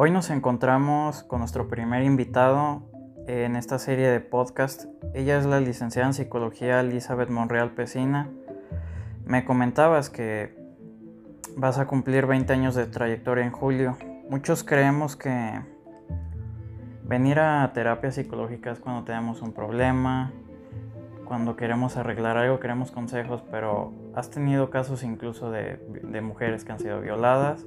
Hoy nos encontramos con nuestro primer invitado en esta serie de podcast. Ella es la licenciada en psicología Elizabeth Monreal Pesina. Me comentabas que vas a cumplir 20 años de trayectoria en julio. Muchos creemos que venir a terapia psicológica es cuando tenemos un problema, cuando queremos arreglar algo, queremos consejos, pero has tenido casos incluso de, de mujeres que han sido violadas,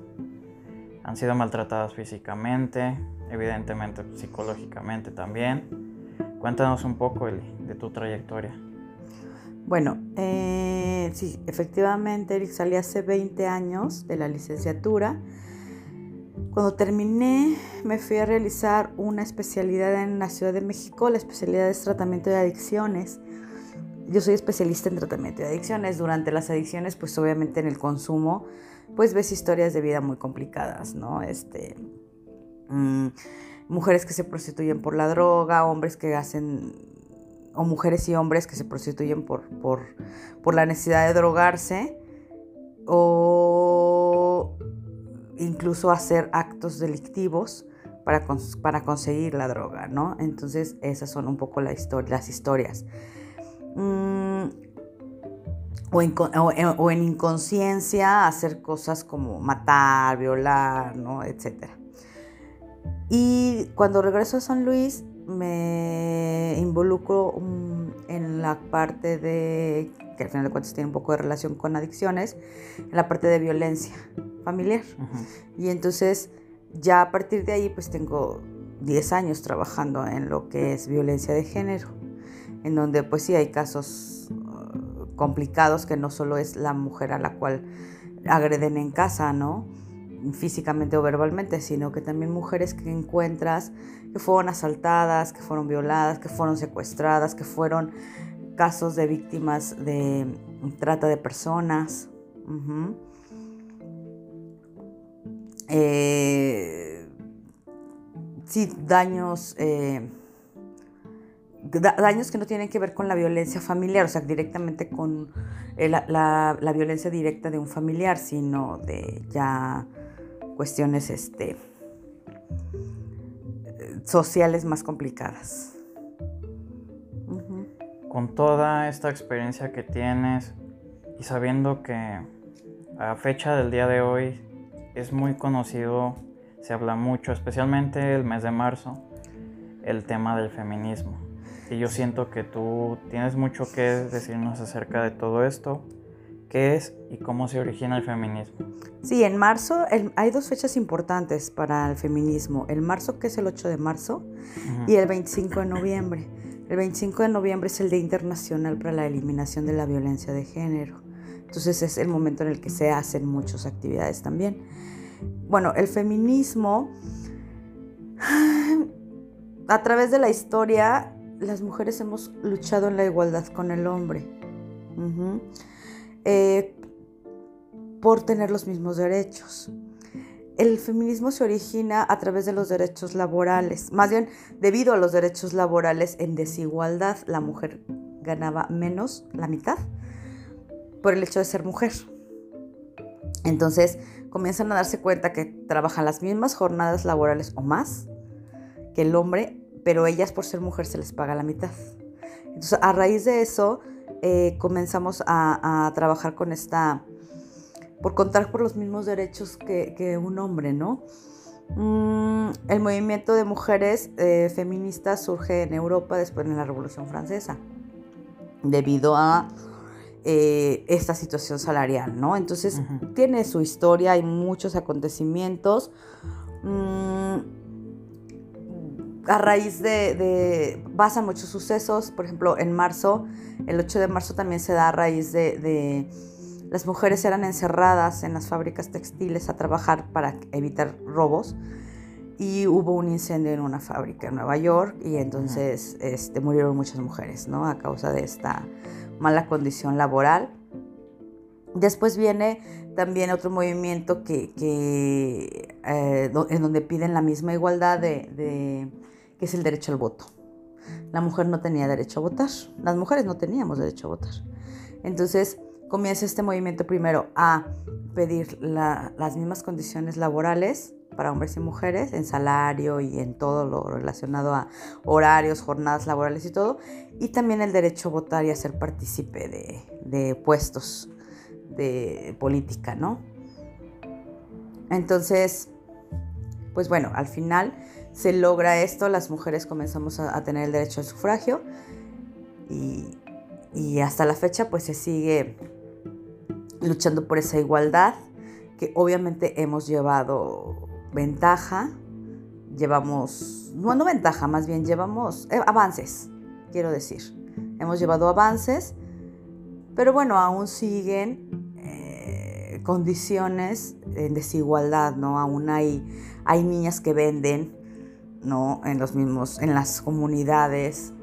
han sido maltratadas físicamente, evidentemente psicológicamente también. Cuéntanos un poco de tu trayectoria. Bueno, eh, sí, efectivamente, Eric, salí hace 20 años de la licenciatura. Cuando terminé, me fui a realizar una especialidad en la Ciudad de México. La especialidad es tratamiento de adicciones. Yo soy especialista en tratamiento de adicciones. Durante las adicciones, pues obviamente en el consumo, pues ves historias de vida muy complicadas, ¿no? Este, mmm, mujeres que se prostituyen por la droga, hombres que hacen, o mujeres y hombres que se prostituyen por, por, por la necesidad de drogarse, o incluso hacer actos delictivos para, para conseguir la droga, ¿no? Entonces esas son un poco las historias. Mm, o, en, o, o, en, inconsciencia hacer cosas como matar, violar, ¿no? Etcétera. Y cuando regreso a San Luis me involucro um, en la parte de, que al final de cuentas tiene un poco de relación con adicciones, en la parte de violencia familiar. Uh -huh. Y entonces ya a partir de ahí pues tengo 10 años trabajando en lo que es violencia de género, en donde pues sí hay casos complicados que no solo es la mujer a la cual agreden en casa, ¿no? físicamente o verbalmente, sino que también mujeres que encuentras que fueron asaltadas, que fueron violadas, que fueron secuestradas, que fueron casos de víctimas de trata de personas. Eh, sí, daños, eh, da daños que no tienen que ver con la violencia familiar, o sea, directamente con la, la, violencia directa de un familiar, sino de ya cuestiones este, sociales más complicadas. Con toda esta experiencia que tienes y sabiendo que a fecha del día de hoy es muy conocido, se habla mucho, especialmente el mes de marzo, el tema del feminismo. Y yo siento que tú tienes mucho que decirnos acerca de todo esto qué es y cómo se origina el feminismo. Sí, en marzo el, hay dos fechas importantes para el feminismo. El marzo, que es el 8 de marzo, uh -huh. y el 25 de noviembre. El 25 de noviembre es el Día Internacional para la Eliminación de la Violencia de Género. Entonces es el momento en el que se hacen muchas actividades también. Bueno, el feminismo, a través de la historia, las mujeres hemos luchado en la igualdad con el hombre. Eh, por tener los mismos derechos. El feminismo se origina a través de los derechos laborales, más bien debido a los derechos laborales en desigualdad. La mujer ganaba menos, la mitad, por el hecho de ser mujer. Entonces comienzan a darse cuenta que trabajan las mismas jornadas laborales o más que el hombre, pero ellas por ser mujer se les paga la mitad. Entonces a raíz de eso eh, comenzamos a, a, trabajar con esta, por contar por los mismos derechos que, que un hombre, ¿no? Mm, el movimiento de mujeres eh, feministas surge en Europa después de la Revolución Francesa, debido a eh, esta situación salarial, ¿no? Entonces uh -huh. tiene su historia, hay muchos acontecimientos. Mm, a raíz de, de, muchos sucesos, por ejemplo, en marzo, el 8 de marzo también se da a raíz de, las mujeres eran encerradas en las fábricas textiles a trabajar para evitar robos y hubo un incendio en una fábrica en Nueva York y entonces este, murieron muchas mujeres, ¿no? A causa de esta mala condición laboral. Después viene también otro movimiento que, que eh, en donde piden la misma igualdad de que es el derecho al voto. La mujer no tenía derecho a votar, las mujeres no teníamos derecho a votar. Entonces comienza este movimiento primero a pedir la, las mismas condiciones laborales para hombres y mujeres en salario y en todo lo relacionado a horarios, jornadas laborales y todo, y también el derecho a votar y a ser partícipe de, de puestos de política, ¿no? Entonces, pues bueno, al final se logra esto, las mujeres comenzamos a, tener el derecho al sufragio y, y hasta la fecha pues se sigue luchando por esa igualdad que obviamente hemos llevado ventaja, llevamos, no, no ventaja, más bien llevamos eh, avances, quiero decir. Hemos llevado avances, pero bueno, aún siguen eh, condiciones en desigualdad, ¿no? Aún hay, hay niñas que venden, ¿no? En los mismos, en las comunidades.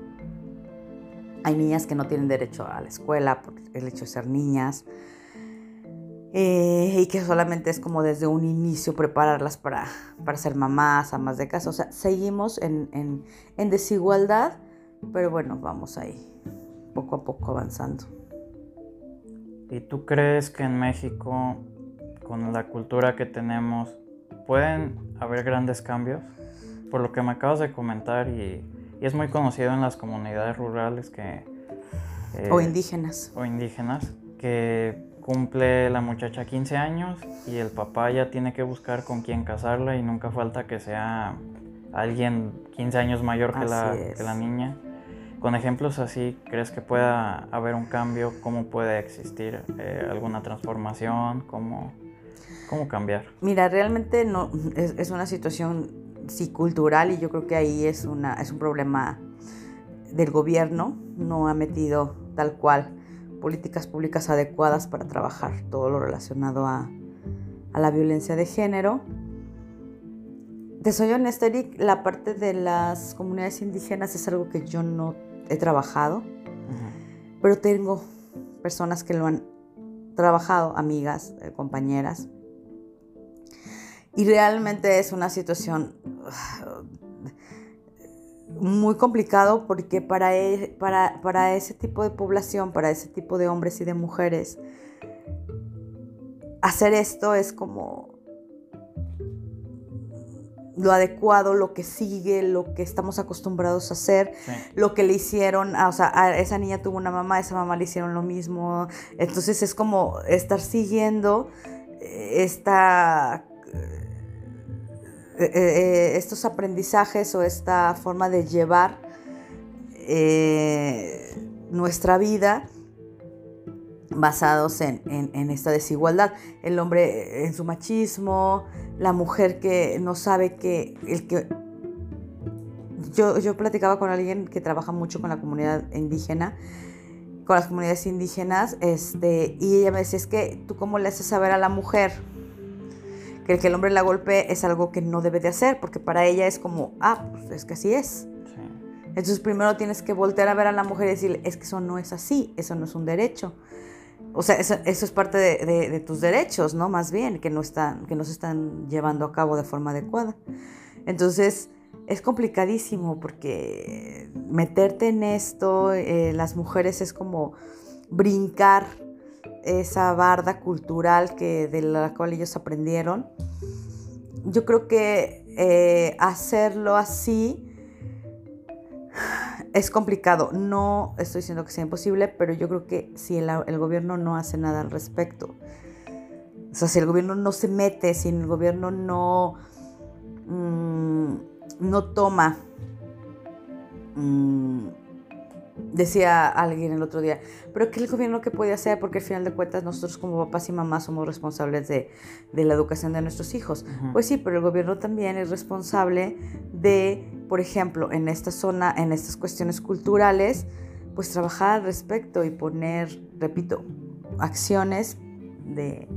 Hay niñas que no tienen derecho a la escuela por el hecho de ser niñas. Eh, y que solamente es como desde un inicio prepararlas para, para ser mamás, amas de casa. O sea, seguimos en, en, desigualdad, pero bueno, vamos ahí, poco a poco avanzando. ¿Y tú crees que en México, con la cultura que tenemos, pueden haber grandes cambios? Por lo que me acabas de comentar y, y es muy conocido en las comunidades rurales que... o eh, indígenas. O indígenas, que cumple la muchacha 15 años y el papá ya tiene que buscar con quién casarla y nunca falta que sea alguien 15 años mayor que, la, la, niña. Con ejemplos así, ¿crees que pueda haber un cambio? ¿Cómo puede existir eh, alguna transformación? ¿Cómo, ¿Cómo cambiar? Mira, realmente no, es, es, una situación sí cultural y yo creo que ahí es, una, es un problema del gobierno, no ha metido tal cual políticas públicas adecuadas para trabajar todo lo relacionado a, la violencia de género. Te soy honesta, Eric, la parte de las comunidades indígenas es algo que yo no he trabajado, pero tengo personas que lo han trabajado, amigas, eh, compañeras, y realmente es una situación muy complicado porque para, e, para, para, ese tipo de población, para ese tipo de hombres y de mujeres, hacer esto es como lo adecuado, lo que sigue, lo que estamos acostumbrados a hacer, lo que le hicieron, o sea, a esa niña tuvo una mamá, a esa mamá le hicieron lo mismo, entonces es como estar siguiendo eh, esta eh, eh, estos aprendizajes o esta forma de llevar eh, nuestra vida basados en, esta desigualdad. El hombre en su machismo, la mujer que no sabe que el que... Yo, yo platicaba con alguien que trabaja mucho con la comunidad indígena, con las comunidades indígenas, este, y ella me decía, es que tú cómo le haces saber a la mujer que el que el hombre la golpee es algo que no debe de hacer, porque para ella es como, ah, pues es que así es. Entonces primero tienes que voltear a ver a la mujer y decirle, es que eso no es así, eso no es un derecho. O sea, eso, es parte de, tus derechos, ¿no? Más bien, que no, están, que no se están llevando a cabo de forma adecuada. Entonces, es complicadísimo porque meterte en esto, eh, las mujeres es como brincar esa barda cultural que, de la cual ellos aprendieron. Yo creo que eh, hacerlo así es complicado. No estoy diciendo que sea imposible, pero yo creo que si el, gobierno no hace nada al respecto, o sea, si el gobierno no se mete, si el gobierno no, mm, no toma mm, Decía alguien el otro día, pero ¿qué el gobierno que puede hacer? Porque al final de cuentas nosotros como papás y mamás somos responsables de, la educación de nuestros hijos. Pues sí, pero el gobierno también es responsable de, por ejemplo, en esta zona, en estas cuestiones culturales, pues trabajar al respecto y poner, repito, acciones de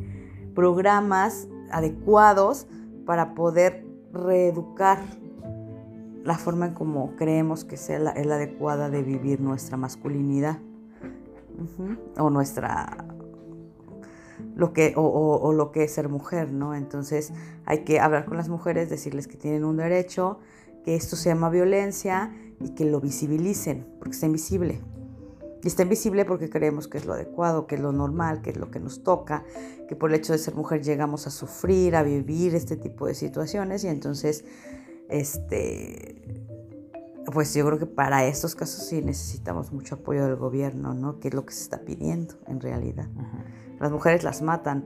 programas adecuados para poder reeducar la forma en como creemos que sea la, es la adecuada de vivir nuestra masculinidad o nuestra lo que o, lo que es ser mujer, ¿no? Entonces hay que hablar con las mujeres, decirles que tienen un derecho, que esto se llama violencia y que lo visibilicen, porque está invisible. Y está invisible porque creemos que es lo adecuado, que es lo normal, que es lo que nos toca, que por el hecho de ser mujer llegamos a sufrir, a vivir este tipo de situaciones y entonces, este, pues yo creo que para estos casos sí necesitamos mucho apoyo del gobierno, ¿no? Que es lo que se está pidiendo en realidad. Las mujeres las matan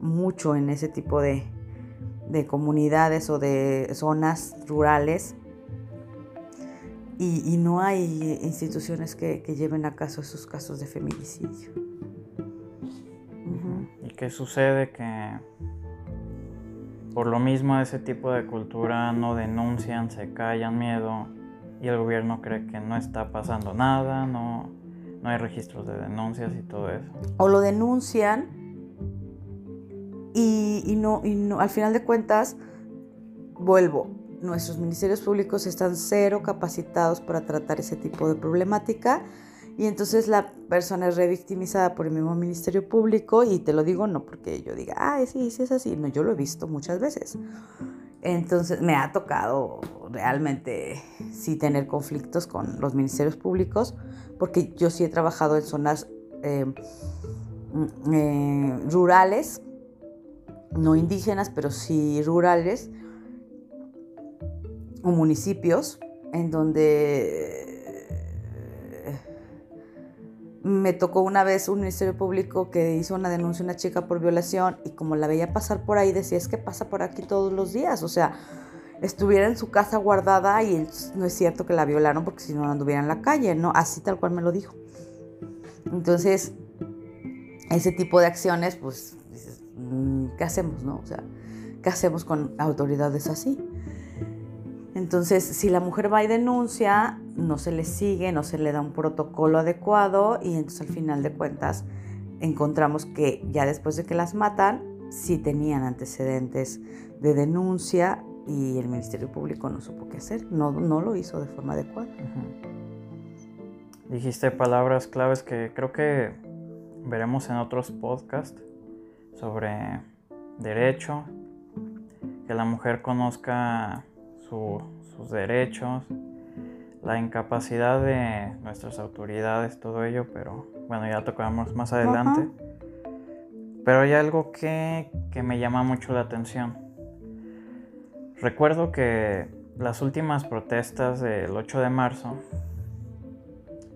mucho en ese tipo de, de comunidades o de zonas rurales y, no hay instituciones que, lleven a caso esos casos de feminicidio. ¿Y qué sucede? Que por lo mismo ese tipo de cultura no denuncian, se callan miedo y el gobierno cree que no está pasando nada, no, no hay registros de denuncias y todo eso. O lo denuncian y, y, no, al final de cuentas, vuelvo, nuestros ministerios públicos están cero capacitados para tratar ese tipo de problemática y entonces la persona es revictimizada por el mismo ministerio público y te lo digo no porque yo diga, ah, sí, sí es así, no, yo lo he visto muchas veces. Entonces me ha tocado realmente sí tener conflictos con los ministerios públicos porque yo sí he trabajado en zonas eh, mm, eh, rurales, no indígenas, pero sí rurales municipios en donde me tocó una vez un ministerio público que hizo una denuncia a una chica por violación y como la veía pasar por ahí decía es que pasa por aquí todos los días, o sea, estuviera en su casa guardada y no es cierto que la violaron porque si no anduviera en la calle, ¿no? Así tal cual me lo dijo. Entonces, ese tipo de acciones, pues, mm, ¿qué hacemos, no? O sea, ¿qué hacemos con autoridades así? Entonces, si la mujer va y denuncia, no se le sigue, no se le da un protocolo adecuado y entonces al final de cuentas encontramos que ya después de que las matan, sí tenían antecedentes de denuncia y el Ministerio Público no supo qué hacer, no, no lo hizo de forma adecuada. Dijiste palabras claves que creo que veremos en otros podcasts sobre derecho, que la mujer conozca sus derechos, la incapacidad de nuestras autoridades, todo ello, pero bueno, ya tocamos más adelante. Pero hay algo que, que me llama mucho la atención. Recuerdo que las últimas protestas del 8 de marzo,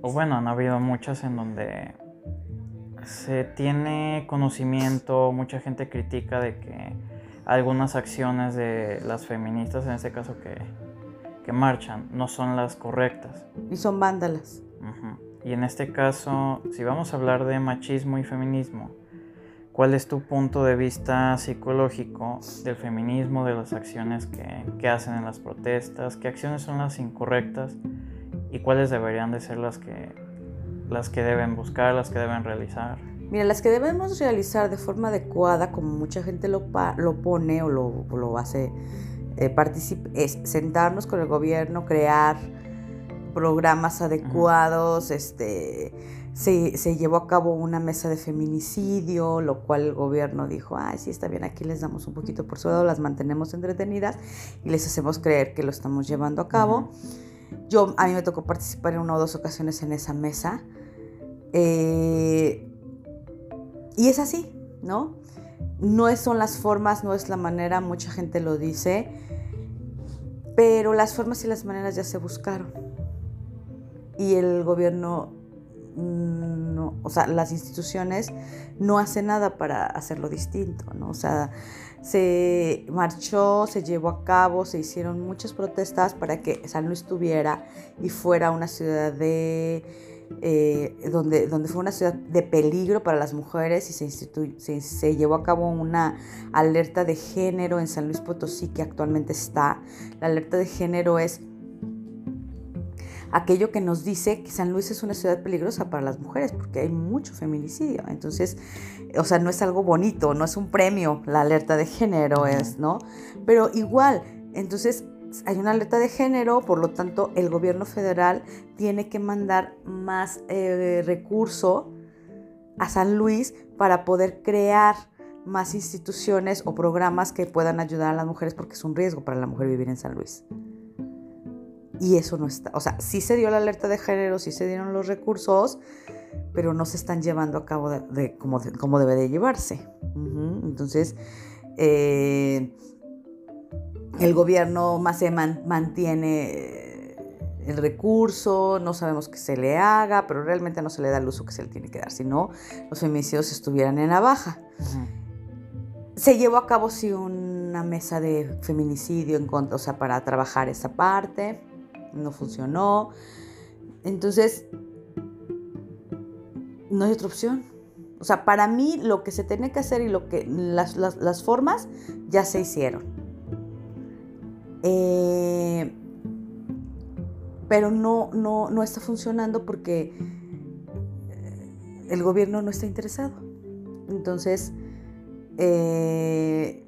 o bueno, han habido muchas en donde se tiene conocimiento, mucha gente critica de que algunas acciones de las feministas, en este caso que, que marchan, no son las correctas. Y son vándalas. Y en este caso, si vamos a hablar de machismo y feminismo, ¿cuál es tu punto de vista psicológico del feminismo, de las acciones que, que hacen en las protestas? ¿Qué acciones son las incorrectas? ¿Y cuáles deberían de ser las que, las que deben buscar, las que deben realizar? Mira, las que debemos realizar de forma adecuada, como mucha gente lo, lo pone o lo, lo hace, eh, es sentarnos con el gobierno, crear programas adecuados, este, se, se, llevó a cabo una mesa de feminicidio, lo cual el gobierno dijo, ay, sí, está bien, aquí les damos un poquito por su lado, las mantenemos entretenidas y les hacemos creer que lo estamos llevando a cabo. Yo, a mí me tocó participar en una o dos ocasiones en esa mesa. Eh, y es así, ¿no? No son las formas, no es la manera, mucha gente lo dice, pero las formas y las maneras ya se buscaron. Y el gobierno, mm, o sea, las instituciones no hacen nada para hacerlo distinto, ¿no? O sea, se marchó, se llevó a cabo, se hicieron muchas protestas para que San Luis tuviera y fuera una ciudad de eh, donde, donde fue una ciudad de peligro para las mujeres y se, se, llevó a cabo una alerta de género en San Luis Potosí que actualmente está. La alerta de género es aquello que nos dice que San Luis es una ciudad peligrosa para las mujeres porque hay mucho feminicidio. Entonces, o sea, no es algo bonito, no es un premio la alerta de género, es, ¿no? Pero igual, entonces hay una alerta de género, por lo tanto el gobierno federal tiene que mandar más eh, recurso a San Luis para poder crear más instituciones o programas que puedan ayudar a las mujeres porque es un riesgo para la mujer vivir en San Luis. Y eso no está, o sea, sí se dio la alerta de género, sí se dieron los recursos, pero no se están llevando a cabo como, como, debe de llevarse. Entonces, eh, el gobierno más se mantiene el recurso, no sabemos qué se le haga, pero realmente no se le da el uso que se le tiene que dar, si no, los feminicidios estuvieran en la baja. Se llevó a cabo sí una mesa de feminicidio en contra, o sea, para trabajar esa parte, no funcionó. Entonces, no hay otra opción. O sea, para mí lo que se tiene que hacer y lo que las, las, formas ya se hicieron. Eh, pero no, no, no está funcionando porque eh, el gobierno no está interesado. Entonces, eh,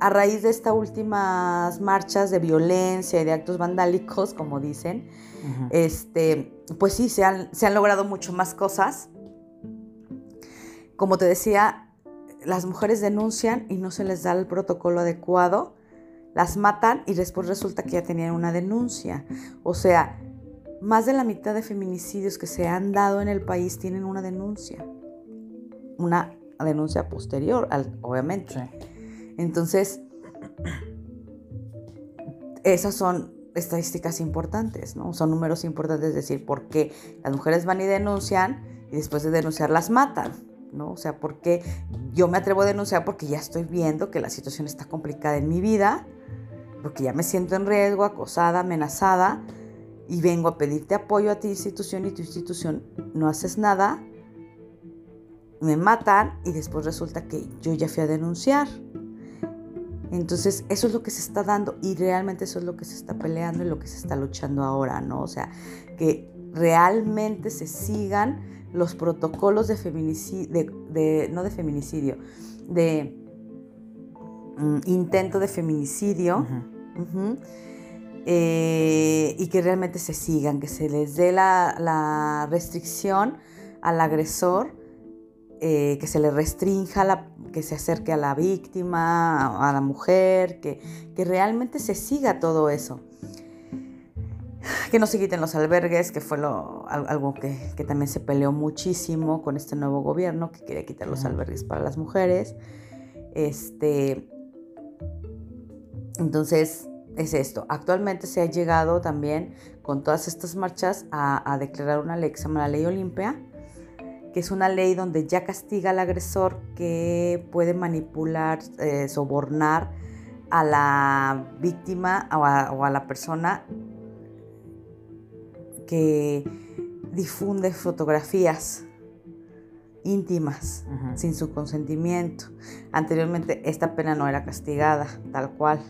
a raíz de estas últimas marchas de violencia y de actos vandálicos, como dicen, este, pues sí, se han, se han logrado mucho más cosas. Como te decía, las mujeres denuncian y no se les da el protocolo adecuado, las matan y después resulta que ya tenían una denuncia. O sea, más de la mitad de feminicidios que se han dado en el país tienen una denuncia. Una denuncia posterior, obviamente. Entonces, esas son estadísticas importantes, ¿no? Son números importantes, es decir, por qué las mujeres van y denuncian y después de denunciar las matan. ¿no? O sea, porque yo me atrevo a denunciar porque ya estoy viendo que la situación está complicada en mi vida, porque ya me siento en riesgo, acosada, amenazada, y vengo a pedirte apoyo a ti institución y tu institución no haces nada, me matan y después resulta que yo ya fui a denunciar. Entonces, eso es lo que se está dando y realmente eso es lo que se está peleando y lo que se está luchando ahora, ¿no? O sea, que realmente se sigan los protocolos de feminicidio, de, no de feminicidio, de mm, intento de feminicidio, eh, y que realmente se sigan, que se les dé la, restricción al agresor, eh, que se le restrinja, la, que se acerque a la víctima, a la mujer, que, que realmente se siga todo eso. Que no se quiten los albergues, que fue lo, algo que, también se peleó muchísimo con este nuevo gobierno que quería quitar los albergues para las mujeres. Este, entonces, es esto. Actualmente se ha llegado también con todas estas marchas a, declarar una ley que se llama la Ley Olimpia, que es una ley donde ya castiga al agresor que puede manipular, eh, sobornar a la víctima o a la persona que difunde fotografías íntimas sin su consentimiento. Anteriormente esta pena no era castigada tal cual.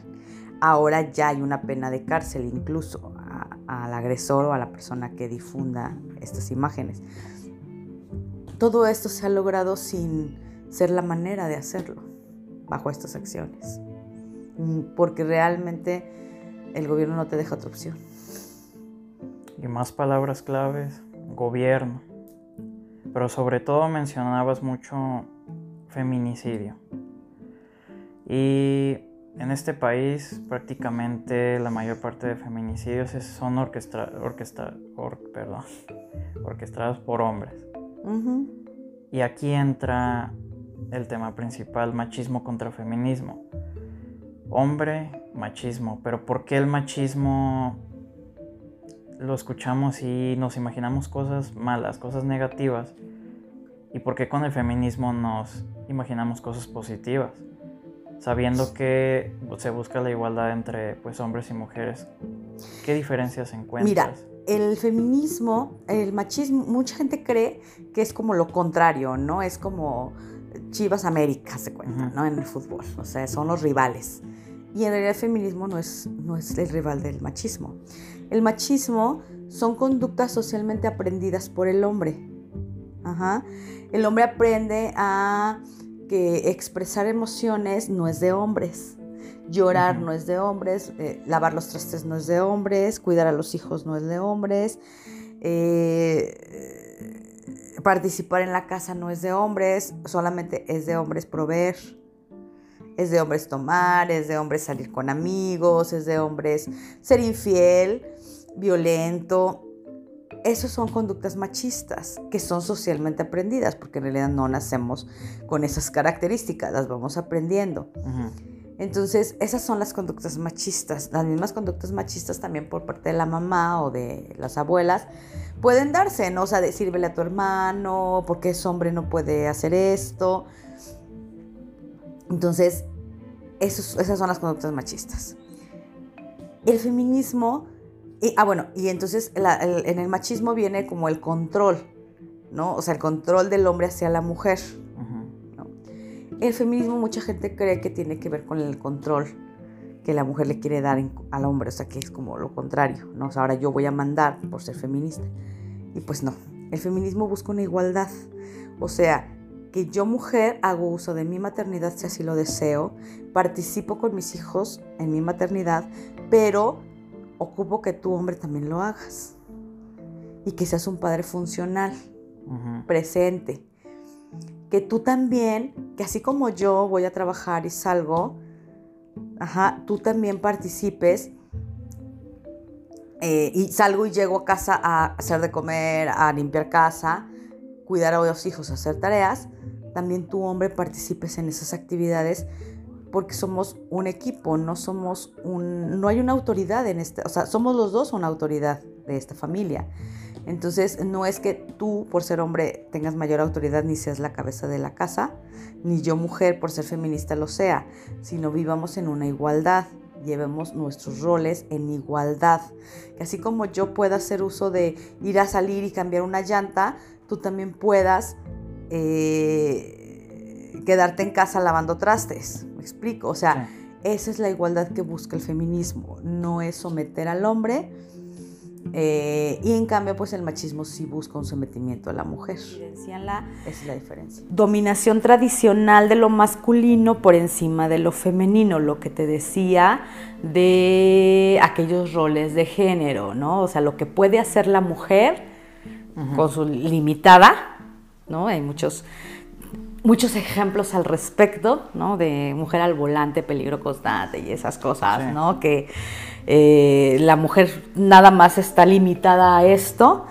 Ahora ya hay una pena de cárcel incluso al agresor o a la persona que difunda estas imágenes. Todo esto se ha logrado sin ser la manera de hacerlo bajo estas acciones. Mm, porque realmente el gobierno no te deja otra opción. Y más palabras claves, gobierno. Pero sobre todo mencionabas mucho feminicidio. Y en este país prácticamente la mayor parte de feminicidios son orquestra, perdón, orquestados por hombres. Y aquí entra el tema principal, machismo contra feminismo. Hombre, machismo. Pero ¿por qué el machismo lo escuchamos y nos imaginamos cosas malas, cosas negativas. ¿Y por qué con el feminismo nos imaginamos cosas positivas? Sabiendo que se busca la igualdad entre pues, hombres y mujeres. ¿Qué diferencias encuentras? Mira, el feminismo, el machismo, mucha gente cree que es como lo contrario, ¿no? Es como Chivas América, se cuenta, ¿no? En el fútbol. O sea, son los rivales. Y en realidad el feminismo no es, no es el rival del machismo. El machismo son conductas socialmente aprendidas por el hombre. El hombre aprende a que expresar emociones no es de hombres. Llorar no es de hombres, eh, lavar los trastes no es de hombres, cuidar a los hijos no es de hombres, eh, participar en la casa no es de hombres, solamente es de hombres proveer. Es de hombres tomar, es de hombres salir con amigos, es de hombres ser infiel, violento. Esas son conductas machistas que son socialmente aprendidas, porque en realidad no nacemos con esas características, las vamos aprendiendo. Entonces, esas son las conductas machistas. Las mismas conductas machistas también por parte de la mamá o de las abuelas pueden darse, ¿no? O sea, decirle a tu hermano, porque es hombre no puede hacer esto. Entonces, esas son las conductas machistas. El feminismo, y, ah, bueno, y entonces en el machismo viene como el control, ¿no? O sea, el control del hombre hacia la mujer. El feminismo mucha gente cree que tiene que ver con el control que la mujer le quiere dar al hombre, o sea que es como lo contrario, ¿no? O sea, ahora yo voy a mandar por ser feminista. Y pues no, el feminismo busca una igualdad, o sea, que yo mujer hago uso de mi maternidad si así lo deseo, participo con mis hijos en mi maternidad, pero ocupo que tú hombre también lo hagas. Y que seas un padre funcional, presente, que tú también, que así como yo voy a trabajar y salgo, ajá, tú también participes eh, y salgo y llego a casa a hacer de comer, a limpiar casa, cuidar a los hijos, hacer tareas, también tú hombre participes en esas actividades porque somos un equipo, no somos un, no hay una autoridad en este, o sea, somos los dos una autoridad de esta familia. Entonces, no es que tú, por ser hombre, tengas mayor autoridad ni seas la cabeza de la casa, ni yo, mujer, por ser feminista, lo sea, sino vivamos en una igualdad, llevemos nuestros roles en igualdad. Que así como yo pueda hacer uso de ir a salir y cambiar una llanta, tú también puedas eh, quedarte en casa lavando trastes. ¿Me explico? O sea, esa es la igualdad que busca el feminismo, no es someter al hombre eh, y en cambio, pues el machismo sí busca un sometimiento a la mujer. La es la diferencia. Dominación tradicional de lo masculino por encima de lo femenino, lo que te decía de aquellos roles de género, ¿no? O sea, lo que puede hacer la mujer con su limitada, ¿no? Hay muchos muchos ejemplos al respecto, ¿no? De mujer al volante, peligro constante y esas cosas, ¿no? Que eh, la mujer nada más está limitada a esto.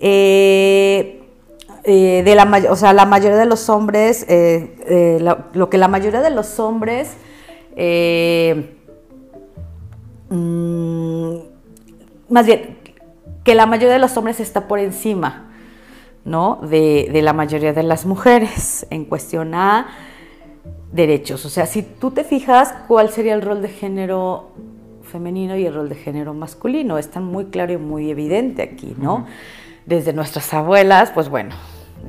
Eh, eh, de la, o sea, la mayoría de los hombres, lo, que la mayoría de los hombres mm, más bien, que la mayoría de los hombres está por encima, ¿no? De, de, la mayoría de las mujeres en cuestión a derechos. O sea, si tú te fijas cuál sería el rol de género femenino y el rol de género masculino. Es tan muy claro y muy evidente aquí, ¿no? Desde nuestras abuelas, pues bueno,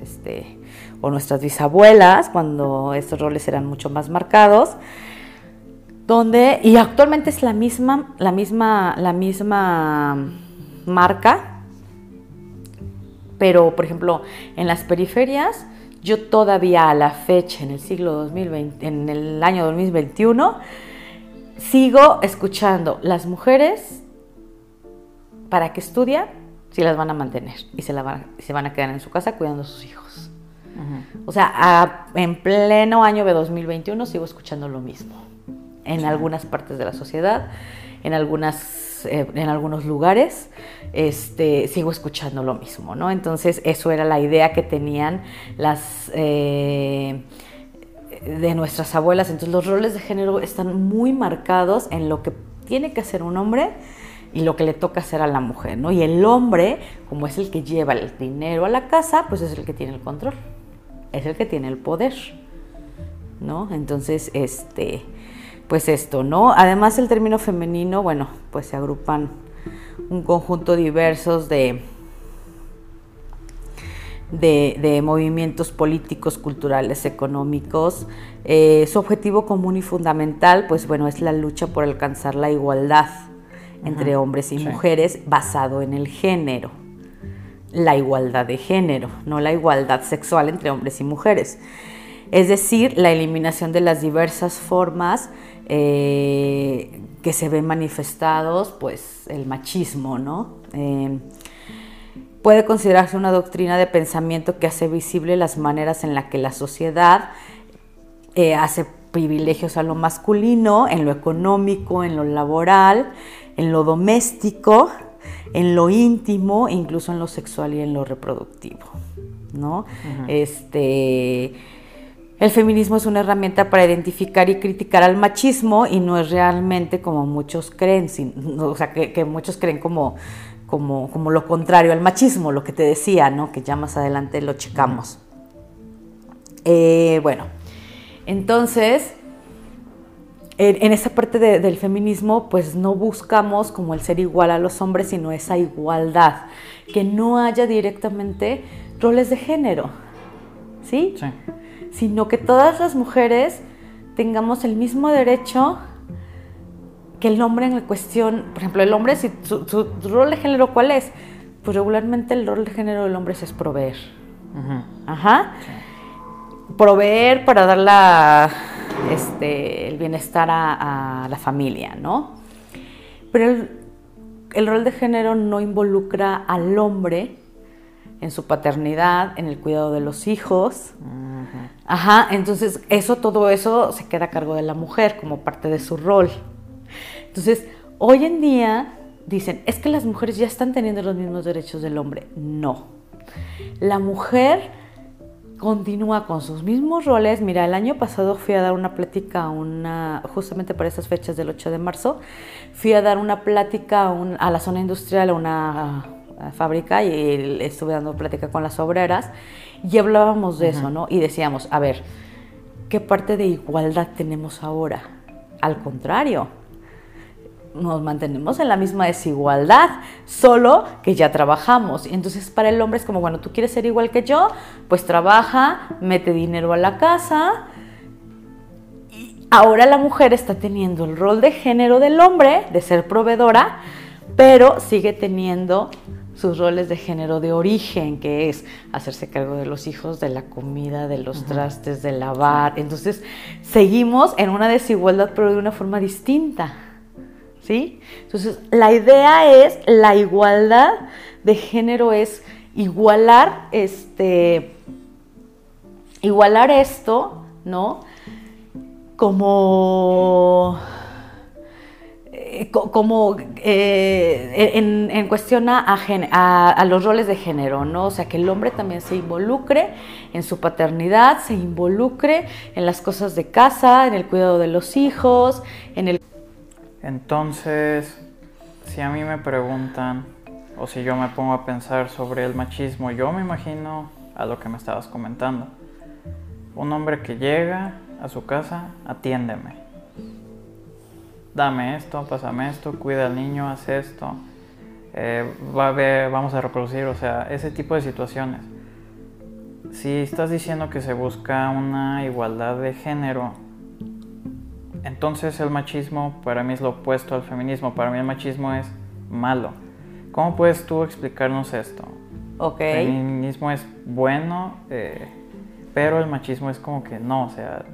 este, o nuestras bisabuelas, cuando estos roles eran mucho más marcados, donde, y actualmente es la misma, la misma, la misma marca, pero por ejemplo, en las periferias, yo todavía a la fecha, en el siglo 2020, en el año 2021, sigo escuchando las mujeres para que estudian si las van a mantener y se, la van, se van a quedar en su casa cuidando a sus hijos. O sea, en pleno año de 2021 sigo escuchando lo mismo. En algunas partes de la sociedad, en, algunas, eh, en algunos lugares, este, sigo escuchando lo mismo, ¿no? Entonces, eso era la idea que tenían las... Eh, de nuestras abuelas. Entonces los roles de género están muy marcados en lo que tiene que hacer un hombre y lo que le toca hacer a la mujer, ¿no? Y el hombre, como es el que lleva el dinero a la casa, pues es el que tiene el control, es el que tiene el poder, ¿no? Entonces, este, pues esto, ¿no? Además el término femenino, bueno, pues se agrupan un conjunto diversos de de, movimientos políticos, culturales, económicos. Eh, su objetivo común y fundamental, pues bueno, es la lucha por alcanzar la igualdad entre hombres y mujeres basado en el género. La igualdad de género, no la igualdad sexual entre hombres y mujeres. Es decir, la eliminación de las diversas formas eh, que se ven manifestados, pues el machismo, ¿no? Eh, puede considerarse una doctrina de pensamiento que hace visible las maneras en las que la sociedad eh, hace privilegios a lo masculino, en lo económico, en lo laboral, en lo doméstico, en lo íntimo, incluso en lo sexual y en lo reproductivo, ¿no? Este el feminismo es una herramienta para identificar y criticar al machismo y no es realmente como muchos creen, o sea, que, muchos creen como, como, como, lo contrario al machismo, lo que te decía, ¿no? Que ya más adelante lo checamos. Eh, bueno, entonces, en, esa parte del feminismo, pues no buscamos como el ser igual a los hombres, sino esa igualdad, que no haya directamente roles de género, ¿sí? Sí sino que todas las mujeres tengamos el mismo derecho que el hombre en la cuestión, por ejemplo, el hombre, si su, rol de género, ¿cuál es? Pues regularmente el rol de género del hombre es proveer. Ajá. Proveer para dar la, este, el bienestar a, la familia, ¿no? Pero el, el rol de género no involucra al hombre en su paternidad, en el cuidado de los hijos. Ajá, entonces eso, todo eso se queda a cargo de la mujer como parte de su rol. Entonces, hoy en día dicen, es que las mujeres ya están teniendo los mismos derechos del hombre. No. La mujer continúa con sus mismos roles. Mira, el año pasado fui a dar una plática, una, justamente para estas fechas del 8 de marzo, fui a dar una plática a la zona industrial, a una fábrica y estuve dando plática con las obreras y hablábamos de eso, ¿no? Y decíamos, a ver, ¿qué parte de igualdad tenemos ahora? Al contrario, nos mantenemos en la misma desigualdad, solo que ya trabajamos. Y entonces para el hombre es como, bueno, tú quieres ser igual que yo, pues trabaja, mete dinero a la casa. Y ahora la mujer está teniendo el rol de género del hombre, de ser proveedora, pero sigue teniendo sus roles de género de origen, que es hacerse cargo de los hijos, de la comida, de los trastes, de lavar. Entonces, seguimos en una desigualdad, pero de una forma distinta. ¿Sí? Entonces, la idea es, la igualdad de género es igualar este igualar esto, ¿no? Como como eh, en, cuestión a, los roles de género, ¿no? O sea, que el hombre también se involucre en su paternidad, se involucre en las cosas de casa, en el cuidado de los hijos, en el... Entonces, si a mí me preguntan, o si yo me pongo a pensar sobre el machismo, yo me imagino a lo que me estabas comentando. Un hombre que llega a su casa, atiéndeme dame esto, pásame esto, cuida al niño, haz esto, eh, va a ver, vamos a reproducir, o sea, ese tipo de situaciones. Si estás diciendo que se busca una igualdad de género, entonces el machismo para mí es lo opuesto al feminismo, para mí el machismo es malo. ¿Cómo puedes tú explicarnos esto? Ok. El feminismo es bueno, eh, pero el machismo es como que no, o sea,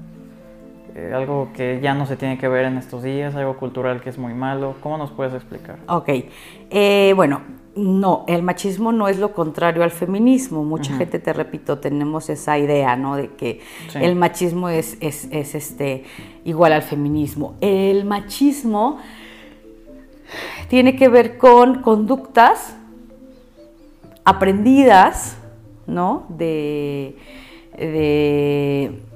eh, algo que ya no se tiene que ver en estos días, algo cultural que es muy malo. ¿Cómo nos puedes explicar? Ok, eh, bueno, no, el machismo no es lo contrario al feminismo. Mucha gente, te repito, tenemos esa idea, ¿no? De que el machismo es, es, este, igual al feminismo. El machismo tiene que ver con conductas aprendidas, ¿no? de Mm,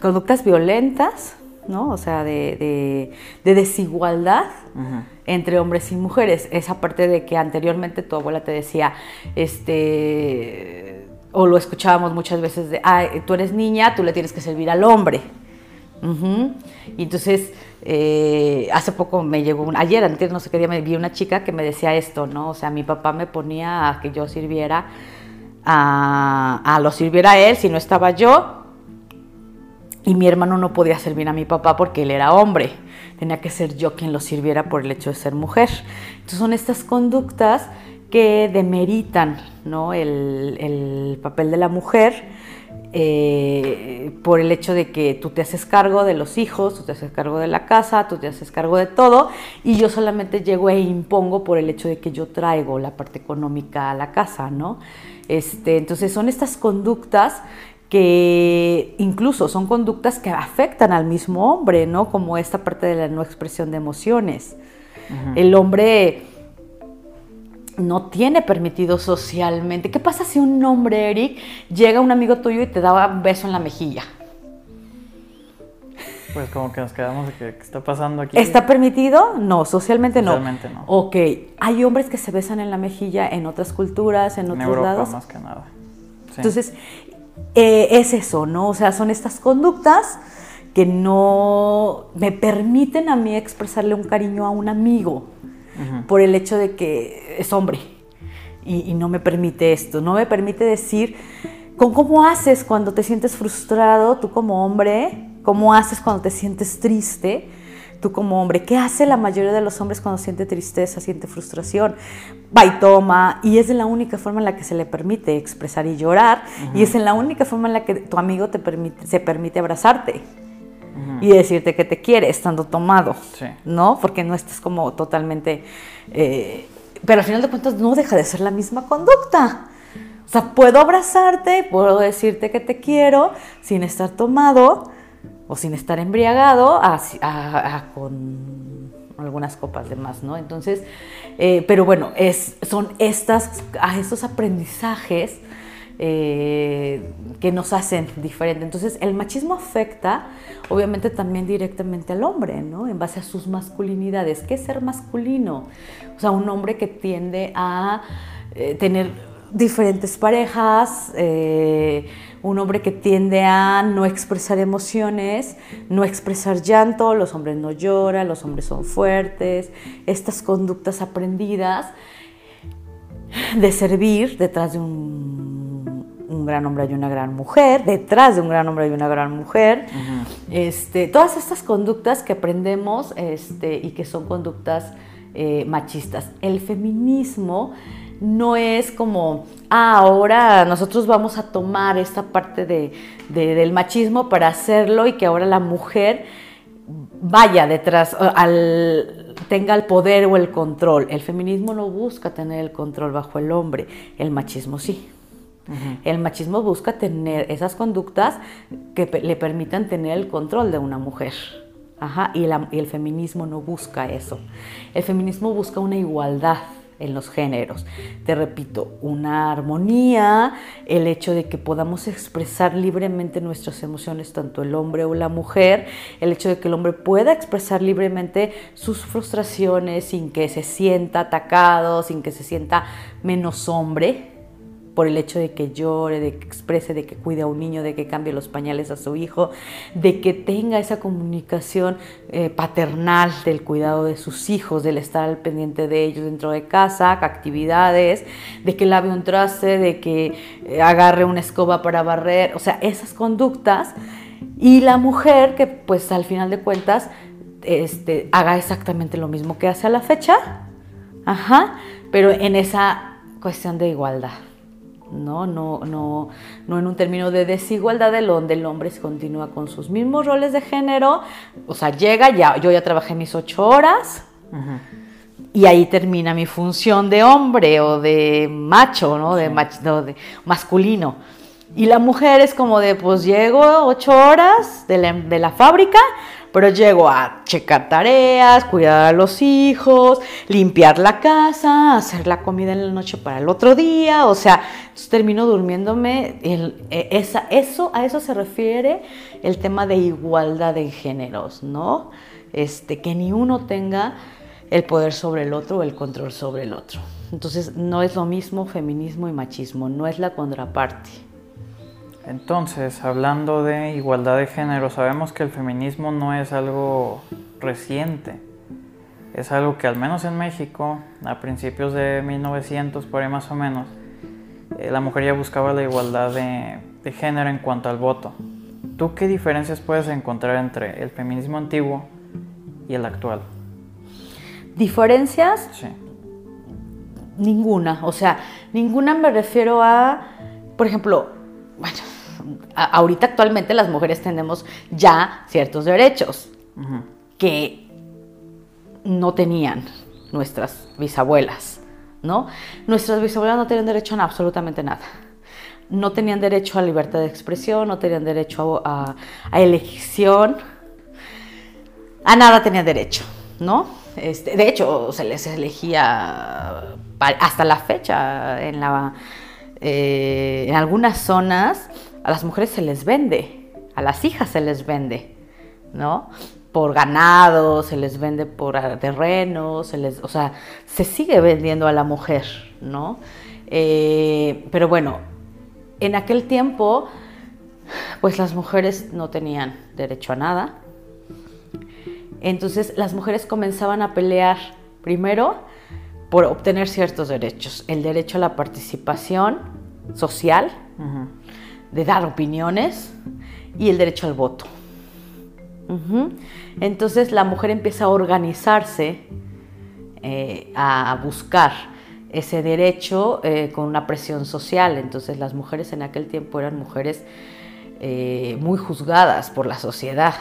conductas violentas, ¿no? O sea, de, desigualdad entre hombres y mujeres. Esa parte de que anteriormente tu abuela te decía, este, o lo escuchábamos muchas veces de, ah, tú eres niña, tú le tienes que servir al hombre. Y entonces, eh, hace poco me llegó, ayer, antes no sé qué día, me vi una chica que me decía esto, ¿no? O sea, mi papá me ponía a que yo sirviera, a, a lo sirviera él, si no estaba yo, y mi hermano no podía servir a mi papá porque él era hombre. Tenía que ser yo quien lo sirviera por el hecho de ser mujer. Entonces son estas conductas que demeritan ¿no? el, papel de la mujer eh, por el hecho de que tú te haces cargo de los hijos, tú te haces cargo de la casa, tú te haces cargo de todo y yo solamente llego e impongo por el hecho de que yo traigo la parte económica a la casa, ¿no? Este, entonces son estas conductas que incluso son conductas que afectan al mismo hombre, ¿no? Como esta parte de la no expresión de emociones. El hombre no tiene permitido socialmente. ¿Qué pasa si un hombre, Eric, llega un amigo tuyo y te da un beso en la mejilla? Pues como que nos quedamos de que, ¿qué está pasando aquí? ¿Está permitido? No, socialmente, Socialmente no. no. Ok, hay hombres que se besan en la mejilla en otras culturas, en en otros Europa lados. más que nada. Sí. Entonces, eh, es eso, ¿no? O sea, son estas conductas que no me permiten a mí expresarle un cariño a un amigo por el hecho de que es hombre y, y no me permite esto, no me permite decir con cómo haces cuando te sientes frustrado, tú como hombre, cómo haces cuando te sientes triste, tú como hombre, ¿qué hace la mayoría de los hombres cuando siente tristeza, siente frustración? Va y toma, y es la única forma en la que se le permite expresar y llorar, y es en la única forma en la que tu amigo te permite, se permite abrazarte y decirte que te quiere estando tomado, Sí. ¿no? Porque no estás como totalmente... eh, pero al final de cuentas no deja de ser la misma conducta. O sea, puedo abrazarte, puedo decirte que te quiero sin estar tomado o sin estar embriagado a- a- a- con algunas copas de más, ¿no? Entonces, eh, pero bueno, es, son estas, a estos aprendizajes eh, que nos hacen diferente. Entonces, el machismo afecta, obviamente, también directamente al hombre, ¿no? En base a sus masculinidades. ¿Qué es ser masculino? O sea, un hombre que tiende a eh, tener diferentes parejas, eh, un hombre que tiende a no expresar emociones, no expresar llanto, los hombres no lloran, los hombres son fuertes, estas conductas aprendidas de servir detrás de un, un gran hombre y una gran mujer, detrás de un gran hombre y una gran mujer. este, todas estas conductas que aprendemos este, y que son conductas eh, machistas. El feminismo no es como, ah, ahora nosotros vamos a tomar esta parte de- de- del machismo para hacerlo y que ahora la mujer vaya detrás, al, tenga el poder o el control. El feminismo no busca tener el control bajo el hombre, el machismo sí. El machismo busca tener esas conductas que le permitan tener el control de una mujer. Ajá, y, la- y el feminismo no busca eso. El feminismo busca una igualdad en los géneros. Te repito, una armonía, el hecho de que podamos expresar libremente nuestras emociones, tanto el hombre o la mujer, el hecho de que el hombre pueda expresar libremente sus frustraciones sin que se sienta atacado, sin que se sienta menos hombre, por el hecho de que llore, de que exprese, de que cuide a un niño, de que cambie los pañales a su hijo, de que tenga esa comunicación eh, paternal del cuidado de sus hijos, del estar al pendiente de ellos dentro de casa, actividades, de que lave un traste, de que eh, agarre una escoba para barrer, o sea, esas conductas. Y la mujer que pues al final de cuentas este, haga exactamente lo mismo que hace a la fecha, ajá, pero en esa cuestión de igualdad. ¿No? No, no, no en un término de desigualdad de donde el hombre continúa con sus mismos roles de género, o sea, llega, ya, yo ya trabajé mis ocho horas y ahí termina mi función de hombre o de macho, ¿no? De, mach- no, de masculino. Y la mujer es como de, pues llego ocho horas de la, de la fábrica, pero llego a checar tareas, cuidar a los hijos, limpiar la casa, hacer la comida en la noche para el otro día, o sea, termino durmiéndome. el- eh, esa, eso, a eso se refiere el tema de igualdad de géneros, ¿no? Este, que ni uno tenga el poder sobre el otro o el control sobre el otro. Entonces, no es lo mismo feminismo y machismo, no es la contraparte. Entonces, hablando de igualdad de género, sabemos que el feminismo no es algo reciente. Es algo que al menos en México, a principios de 1900, por ahí más o menos, eh, la mujer ya buscaba la igualdad de, de género en cuanto al voto. ¿Tú qué diferencias puedes encontrar entre el feminismo antiguo y el actual? ¿Diferencias? Sí. Ninguna. O sea, ninguna me refiero a, por ejemplo, bueno, ahorita actualmente las mujeres tenemos ya ciertos derechos que no tenían nuestras bisabuelas, ¿no? Nuestras bisabuelas no tenían derecho a absolutamente nada. No tenían derecho a libertad de expresión, no tenían derecho a, a elección, a nada tenían derecho, ¿no? Este, de hecho, se les elegía hasta la fecha en, la, eh, en algunas zonas a las mujeres se les vende, a las hijas se les vende, ¿no? Por ganado, se les vende por terrenos, se les, o sea, se sigue vendiendo a la mujer, ¿no? Eh, pero bueno, en aquel tiempo, pues las mujeres no tenían derecho a nada. Entonces las mujeres comenzaban a pelear primero por obtener ciertos derechos. El derecho a la participación social, de dar opiniones y el derecho al voto. Entonces la mujer empieza a organizarse, eh, a buscar ese derecho eh, con una presión social. Entonces las mujeres en aquel tiempo eran mujeres eh, muy juzgadas por la sociedad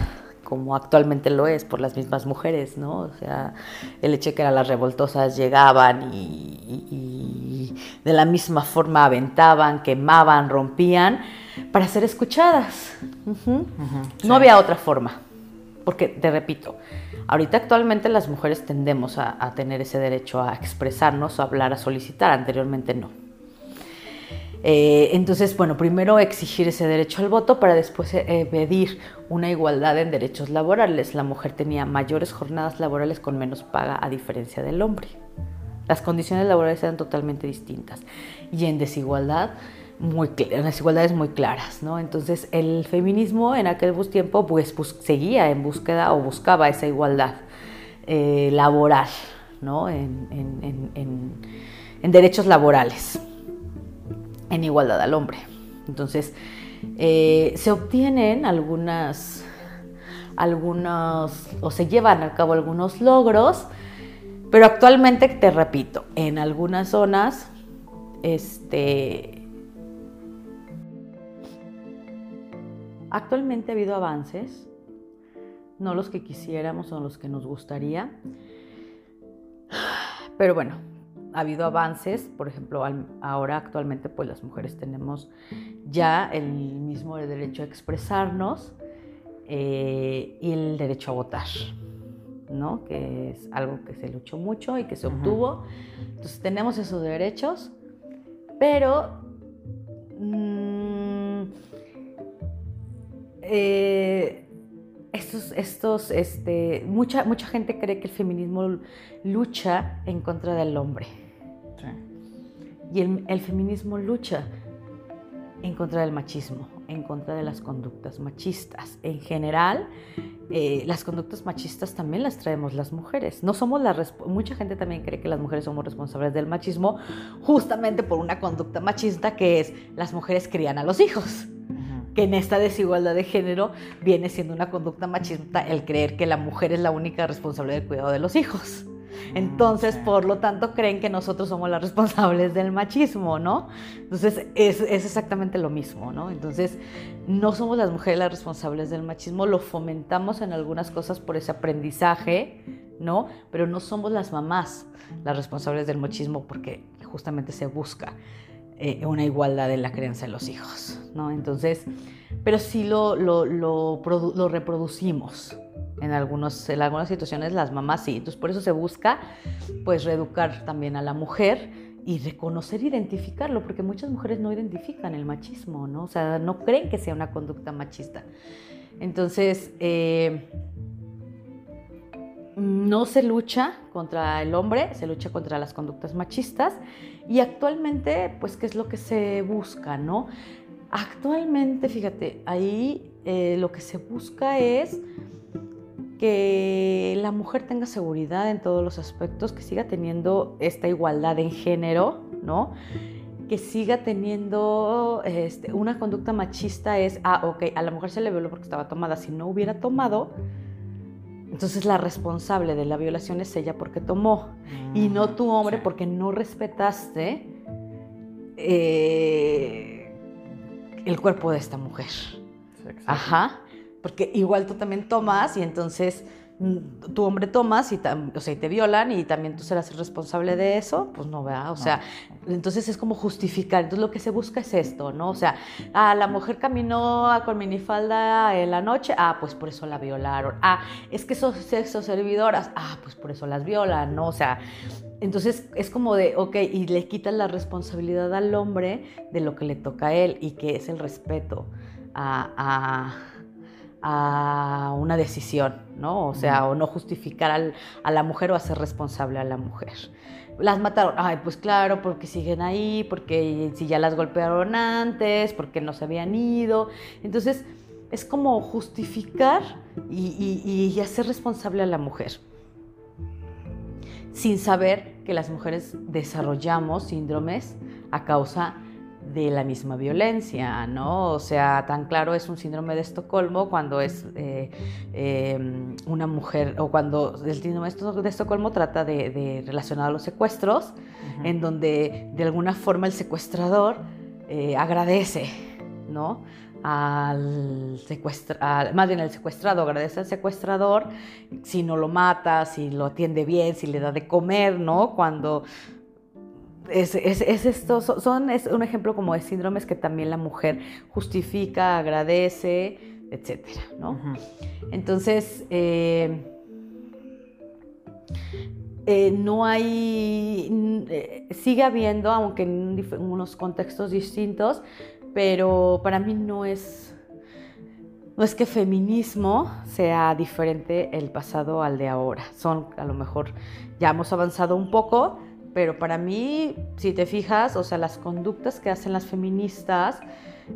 como actualmente lo es por las mismas mujeres, ¿no? O sea, el hecho de que las revoltosas llegaban y, de la misma forma aventaban, quemaban, rompían, para ser escuchadas. No había otra forma, porque te repito, ahorita actualmente las mujeres tendemos a, a tener ese derecho a expresarnos, a hablar, a solicitar, anteriormente no. Eh, entonces, bueno, primero exigir ese derecho al voto para después eh, pedir una igualdad en derechos laborales. La mujer tenía mayores jornadas laborales con menos paga a diferencia del hombre. Las condiciones laborales eran totalmente distintas y en desigualdad muy en desigualdades muy claras, ¿no? Entonces el feminismo en aquel tiempo pues, seguía en búsqueda o buscaba esa igualdad eh, laboral, ¿no? en derechos laborales en igualdad al hombre. Entonces, eh, se obtienen algunas, algunos, o se llevan a cabo algunos logros, pero actualmente, te repito, en algunas zonas, este, actualmente ha habido avances, no los que quisiéramos o los que nos gustaría, pero bueno, ha habido avances, por ejemplo, ahora actualmente pues las mujeres tenemos ya el mismo derecho a expresarnos eh, y el derecho a votar, ¿no? Que es algo que se luchó mucho y que se obtuvo. Entonces tenemos esos derechos, pero mm, eh, estos, estos, este, mucha, mucha gente cree que el feminismo lucha en contra del hombre. Y el, feminismo lucha en contra del machismo, en contra de las conductas machistas. En general, eh, las conductas machistas también las traemos las mujeres. No somos la mucha gente también cree que las mujeres somos responsables del machismo justamente por una conducta machista que es las mujeres crían a los hijos que en esta desigualdad de género viene siendo una conducta machista el creer que la mujer es la única responsable del cuidado de los hijos. Mm, Entonces, por lo tanto, creen que nosotros somos las responsables del machismo, ¿no? Entonces, es, es, exactamente lo mismo, ¿no? Entonces, no somos las mujeres las responsables del machismo, lo fomentamos en algunas cosas por ese aprendizaje, ¿no? Pero no somos las mamás las responsables del machismo porque justamente se busca eh, una igualdad en la crianza de los hijos, ¿no? Entonces, pero sí lo, lo, lo, lo reproducimos. En, algunos, en algunas situaciones las mamás sí. Entonces, por eso se busca, pues, reeducar también a la mujer y reconocer, identificarlo, porque muchas mujeres no identifican el machismo, ¿no? O sea, no creen que sea una conducta machista. Entonces, eh, no se lucha contra el hombre, se lucha contra las conductas machistas y actualmente, pues, ¿qué es lo que se busca, no? Actualmente, fíjate, ahí eh, lo que se busca es que la mujer tenga seguridad en todos los aspectos, que siga teniendo esta igualdad en género, ¿no? Que siga teniendo este, una conducta machista es, ah, ok, a la mujer se le violó porque estaba tomada, si no hubiera tomado, entonces la responsable de la violación es ella porque tomó. Y no tu hombre porque no respetaste eh, el cuerpo de esta mujer. Ajá, porque igual tú también tomas y entonces mm, tu hombre tomas y, o sea, te violan y también tú serás el responsable de eso, pues no, ¿verdad? O sea, entonces es como justificar. Entonces lo que se busca es esto, ¿no? O sea, ah, la mujer caminó con minifalda en la noche, ah, pues por eso la violaron. Ah, es que son sexo servidoras, ah, pues por eso las violan, ¿no? O sea, entonces es como de, ok, y le quitan la responsabilidad al hombre de lo que le toca a él y que es el respeto a a una decisión, ¿no? O sea, o no justificar a la mujer o hacer responsable a la mujer. Las mataron, ay, pues claro, porque siguen ahí, porque si ya las golpearon antes, porque no se habían ido. Entonces, es como justificar y, y hacer responsable a la mujer, sin saber que las mujeres desarrollamos síndromes a causa de la misma violencia, ¿no? O sea, tan claro es un síndrome de Estocolmo cuando es eh, em, una mujer, o cuando el síndrome de Estocolmo trata de, relacionado a los secuestros, en donde de alguna forma el secuestrador eh, agradece, ¿no? Al secuestrador, más bien el secuestrado agradece al secuestrador si no lo mata, si lo atiende bien, si le da de comer, ¿no? Cuando es, esto, son, es un ejemplo como de síndromes que también la mujer justifica, agradece, etcétera, ¿no? Entonces, eh, eh, no hay, eh, sigue habiendo, aunque en, unos contextos distintos, pero para mí no es, no es que feminismo sea diferente el pasado al de ahora. Son, a lo mejor, ya hemos avanzado un poco, pero para mí, si te fijas, o sea, las conductas que hacen las feministas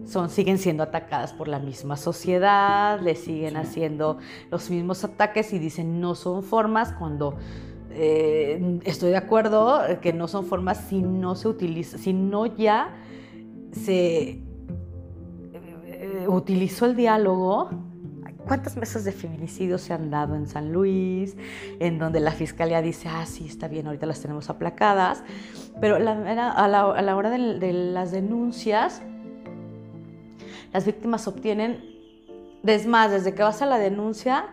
son, siguen siendo atacadas por la misma sociedad, le siguen haciendo los mismos ataques y dicen no son formas cuando eh, estoy de acuerdo que no son formas si no se utiliza, si no ya se eh, utilizó el diálogo ¿Cuántas mesas de feminicidio se han dado en San Luis? En donde la fiscalía dice, ah, sí, está bien, ahorita las tenemos aplacadas. Pero a, la, hora de, las denuncias, las víctimas obtienen, es más, desde que vas a la denuncia,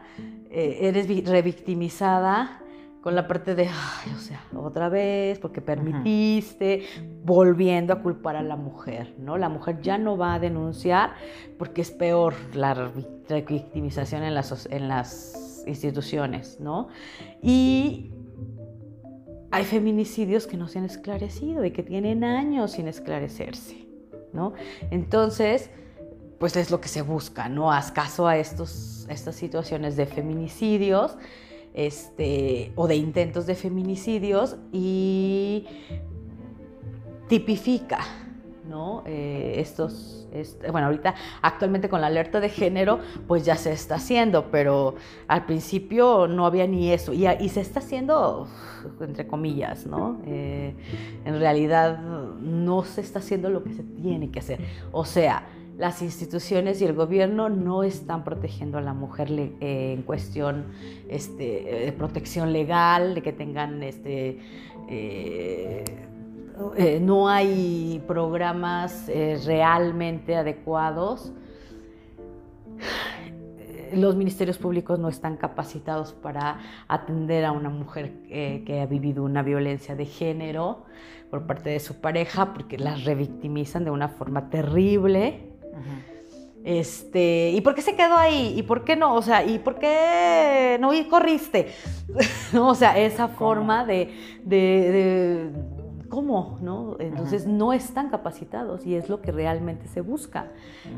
eh, eres revictimizada con la parte de, ay, o sea, otra vez, porque permitiste, volviendo a culpar a la mujer, ¿no? La mujer ya no va a denunciar porque es peor la revictimización en las, en las instituciones, ¿no? Y hay feminicidios que no se han esclarecido y que tienen años sin esclarecerse, ¿no? Entonces, pues es lo que se busca, ¿no? Haz caso a estos, estas situaciones de feminicidios este, o de intentos de feminicidios y tipifica ¿no? Eh, estos, bueno, ahorita actualmente con la alerta de género, pues ya se está haciendo, pero al principio no había ni eso, y, y se está haciendo, entre comillas, ¿no? Eh, en realidad no se está haciendo lo que se tiene que hacer. O sea, las instituciones y el gobierno no están protegiendo a la mujer eh, en cuestión este, de protección legal, de que tengan este, eh, eh, no hay programas realmente adecuados. Los ministerios públicos no están capacitados para atender a una mujer que ha vivido una violencia de género por parte de su pareja porque las revictimizan de una forma terrible este, ¿y por qué se quedó ahí? ¿Y por qué no? O sea, ¿y por qué no y corriste? o sea, esa forma de, de, ¿cómo? ¿no? Entonces no están capacitados y es lo que realmente se busca,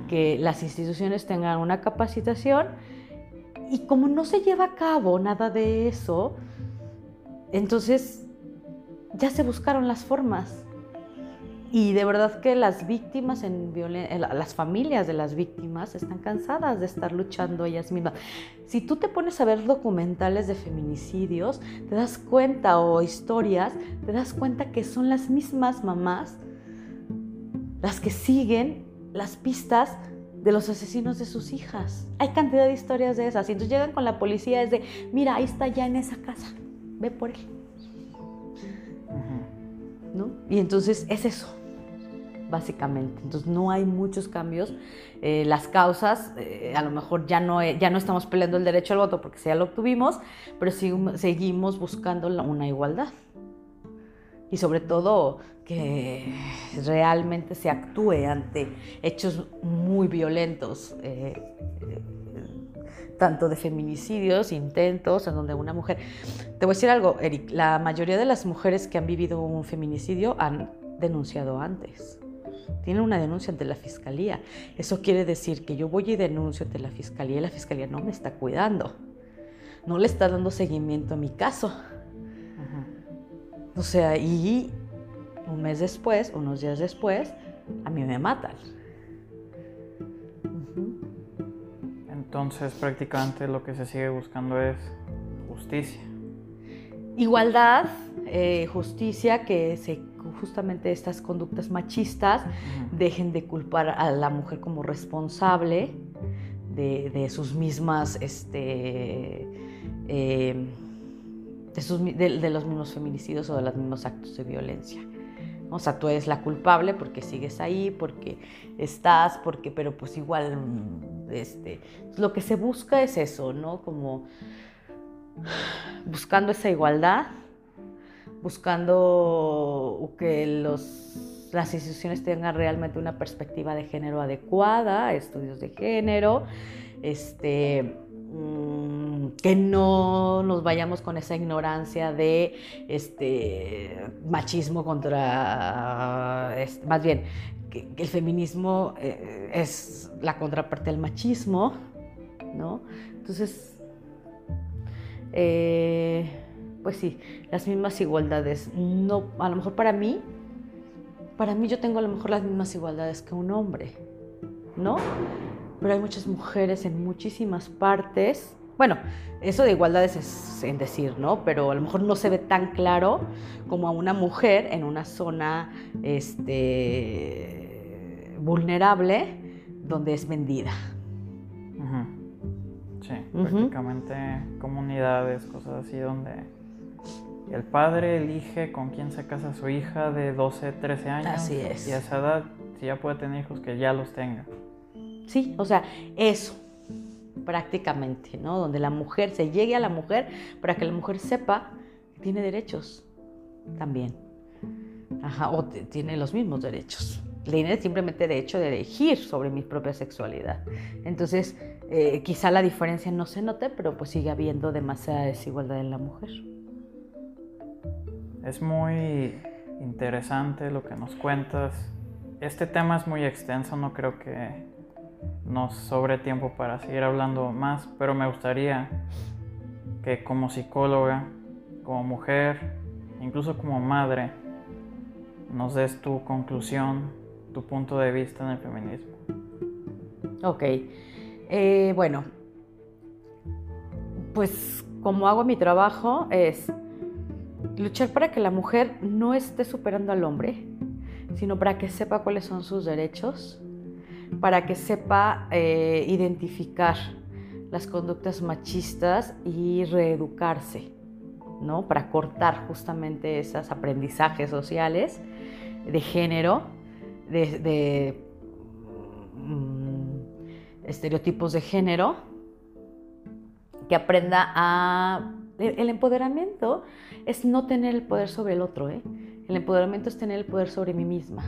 que las instituciones tengan una capacitación y como no se lleva a cabo nada de eso, entonces ya se buscaron las formas y de verdad que las víctimas, en las familias de las víctimas están cansadas de estar luchando ellas mismas. Si tú te pones a ver documentales de feminicidios, te das cuenta, o historias, te das cuenta que son las mismas mamás las que siguen las pistas de los asesinos de sus hijas. Hay cantidad de historias de esas. Y entonces llegan con la policía, es de, mira, ahí está ya en esa casa, ve por él. ¿No? Y entonces es eso básicamente. Entonces no hay muchos cambios. Eh, las causas, eh, a lo mejor ya no, ya no estamos peleando el derecho al voto porque ya lo obtuvimos, pero seguimos buscando una igualdad. Y sobre todo que realmente se actúe ante hechos muy violentos. Eh, tanto de feminicidios, intentos, en donde una mujer... Te voy a decir algo, Eric, la mayoría de las mujeres que han vivido un feminicidio han denunciado antes. Tienen una denuncia ante la fiscalía. Eso quiere decir que yo voy y denuncio ante la fiscalía y la fiscalía no me está cuidando. No le está dando seguimiento a mi caso. O sea, y un mes después, unos días después, a mí me matan. Entonces prácticamente lo que se sigue buscando es justicia. Igualdad, eh, justicia, que se, justamente estas conductas machistas dejen de culpar a la mujer como responsable de, sus mismas, este, eh, de, los mismos feminicidios o de los mismos actos de violencia. O sea, tú eres la culpable porque sigues ahí, porque estás, porque, pero pues igual, este, lo que se busca es eso, ¿no? Como buscando esa igualdad, buscando que los, las instituciones tengan realmente una perspectiva de género adecuada, estudios de género, este, mm, que no nos vayamos con esa ignorancia de este machismo contra, más bien, que, el feminismo eh, es la contraparte del machismo, ¿no? Entonces, eh, pues sí, las mismas igualdades. No, a lo mejor para mí, para mí yo tengo a lo mejor las mismas igualdades que un hombre, ¿no? Pero hay muchas mujeres en muchísimas partes. Bueno, eso de igualdades es en decir, ¿no? Pero a lo mejor no se ve tan claro como a una mujer en una zona este, vulnerable donde es vendida. Sí, prácticamente comunidades, cosas así donde el padre elige con quién se casa su hija de 12, 13 años. Así es. Y a esa edad, si ya puede tener hijos, que ya los tenga. Sí, o sea, eso, prácticamente, ¿no? Donde la mujer, se llegue a la mujer para que la mujer sepa que tiene derechos también. Ajá, o tiene los mismos derechos. Tiene simplemente derecho de elegir sobre mi propia sexualidad. Entonces, eh, quizá la diferencia no se note, pero pues sigue habiendo demasiada desigualdad en la mujer. Es muy interesante lo que nos cuentas. Este tema es muy extenso, no creo que nos sobre tiempo para seguir hablando más, pero me gustaría que como psicóloga, como mujer, incluso como madre, nos des tu conclusión, tu punto de vista en el feminismo. Ok. Eh, bueno, pues como hago mi trabajo es luchar para que la mujer no esté superando al hombre, sino para que sepa cuáles son sus derechos, para que sepa eh, identificar las conductas machistas y reeducarse, ¿no? Para cortar justamente esos aprendizajes sociales de género, de, mm, estereotipos de género, que aprenda a... El empoderamiento es no tener el poder sobre el otro, ¿eh? El empoderamiento es tener el poder sobre mí misma.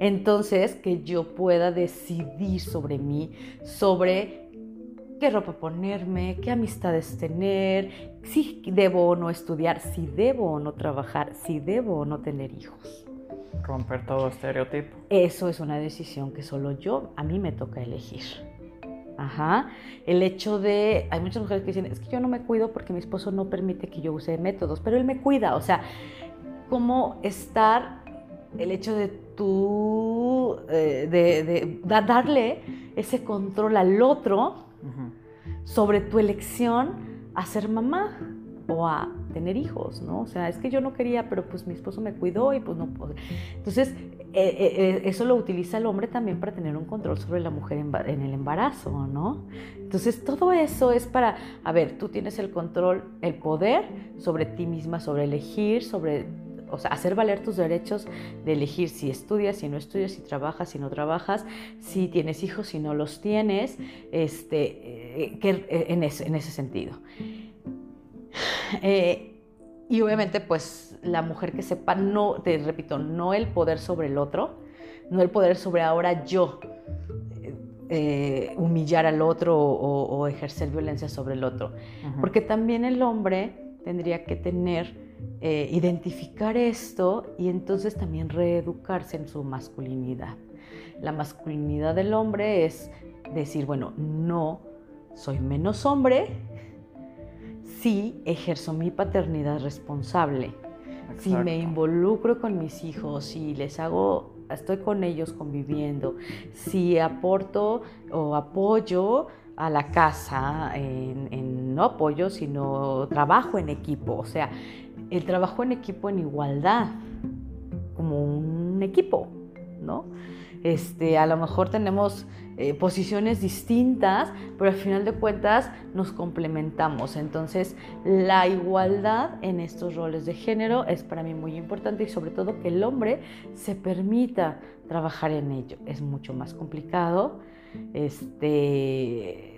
Entonces, que yo pueda decidir sobre mí, sobre qué ropa ponerme, qué amistades tener, si debo o no estudiar, si debo o no trabajar, si debo o no tener hijos romper todo estereotipo. Eso es una decisión que solo yo, a mí me toca elegir. Ajá. El hecho de, hay muchas mujeres que dicen, es que yo no me cuido porque mi esposo no permite que yo use métodos, pero él me cuida. O sea, cómo estar, el hecho de tú, eh, de, darle ese control al otro sobre tu elección a ser mamá o a tener hijos, ¿no? O sea, es que yo no quería, pero pues mi esposo me cuidó y pues no puedo. Entonces, eh, eh, eh, eso lo utiliza el hombre también para tener un control sobre la mujer en, el embarazo, ¿no? Entonces, todo eso es para, a ver, tú tienes el control, el poder sobre ti misma, sobre elegir, sobre o sea, hacer valer tus derechos de elegir si estudias, si no estudias, si trabajas, si no trabajas, si tienes hijos, si no los tienes, este, que, en, ese, en, ese, sentido. y obviamente, pues la mujer que sepa, no, te repito, no el poder sobre el otro, no el poder sobre ahora yo humillar al otro o, ejercer violencia sobre el otro. Porque también el hombre tendría que tener eh, identificar esto y entonces también reeducarse en su masculinidad. La masculinidad del hombre es decir, bueno, no soy menos hombre si ejerzo mi paternidad responsable, si me involucro con mis hijos, si les hago, estoy con ellos conviviendo, si aporto o apoyo a la casa en, no apoyo, sino trabajo en equipo, o sea, el trabajo en equipo en igualdad, como un equipo, ¿no? Este, a lo mejor tenemos eh, posiciones distintas, pero al final de cuentas nos complementamos. Entonces, la igualdad en estos roles de género es para mí muy importante y sobre todo que el hombre se permita trabajar en ello. Es mucho más complicado. Este,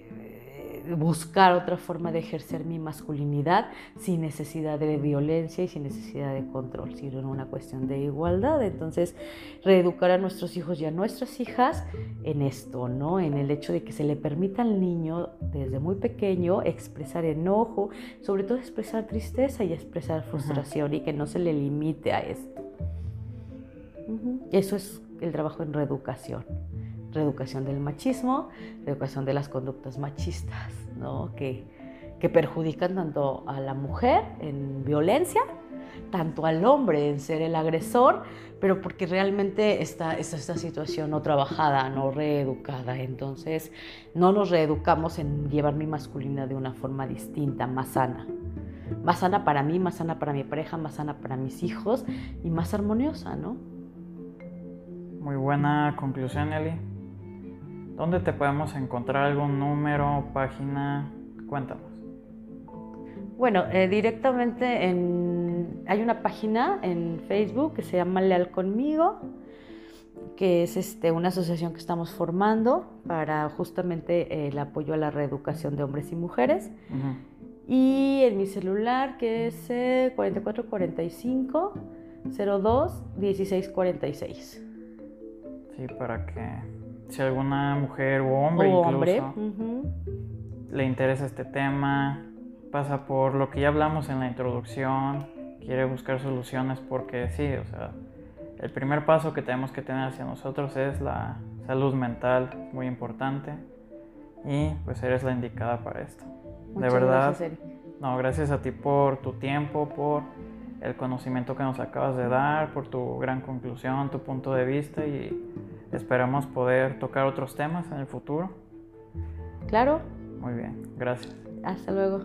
buscar otra forma de ejercer mi masculinidad sin necesidad de violencia y sin necesidad de control, sino en una cuestión de igualdad. Entonces, reeducar a nuestros hijos y a nuestras hijas en esto, ¿no? En el hecho de que se le permita al niño desde muy pequeño expresar enojo, sobre todo expresar tristeza y expresar frustración y que no se le limite a esto. Eso es el trabajo en reeducación reeducación del machismo, reeducación de las conductas machistas, ¿no? que, que perjudican tanto a la mujer en violencia, tanto al hombre en ser el agresor, pero porque realmente está, está esta situación no trabajada, no reeducada. Entonces, no nos reeducamos en llevar mi masculina de una forma distinta, más sana. Más sana para mí, más sana para mi pareja, más sana para mis hijos y más armoniosa, ¿no? Muy buena conclusión, Eli. ¿Dónde te podemos encontrar algún número, página? Cuéntanos. Bueno, eh, directamente en, hay una página en Facebook que se llama Leal Conmigo, que es este, una asociación que estamos formando para justamente eh, el apoyo a la reeducación de hombres y mujeres. Y en mi celular, que es 4445 02 1646. Sí, para que si alguna mujer o hombre incluso le interesa este tema, pasa por lo que ya hablamos en la introducción, quiere buscar soluciones porque sí, o sea, el primer paso que tenemos que tener hacia nosotros es la salud mental, muy importante, y pues eres la indicada para esto. de verdad. Gracias, No, gracias a ti por tu tiempo, por el conocimiento que nos acabas de dar, por tu gran conclusión, tu punto de vista y Esperamos poder tocar otros temas en el futuro. Claro. Muy bien, gracias. Hasta luego.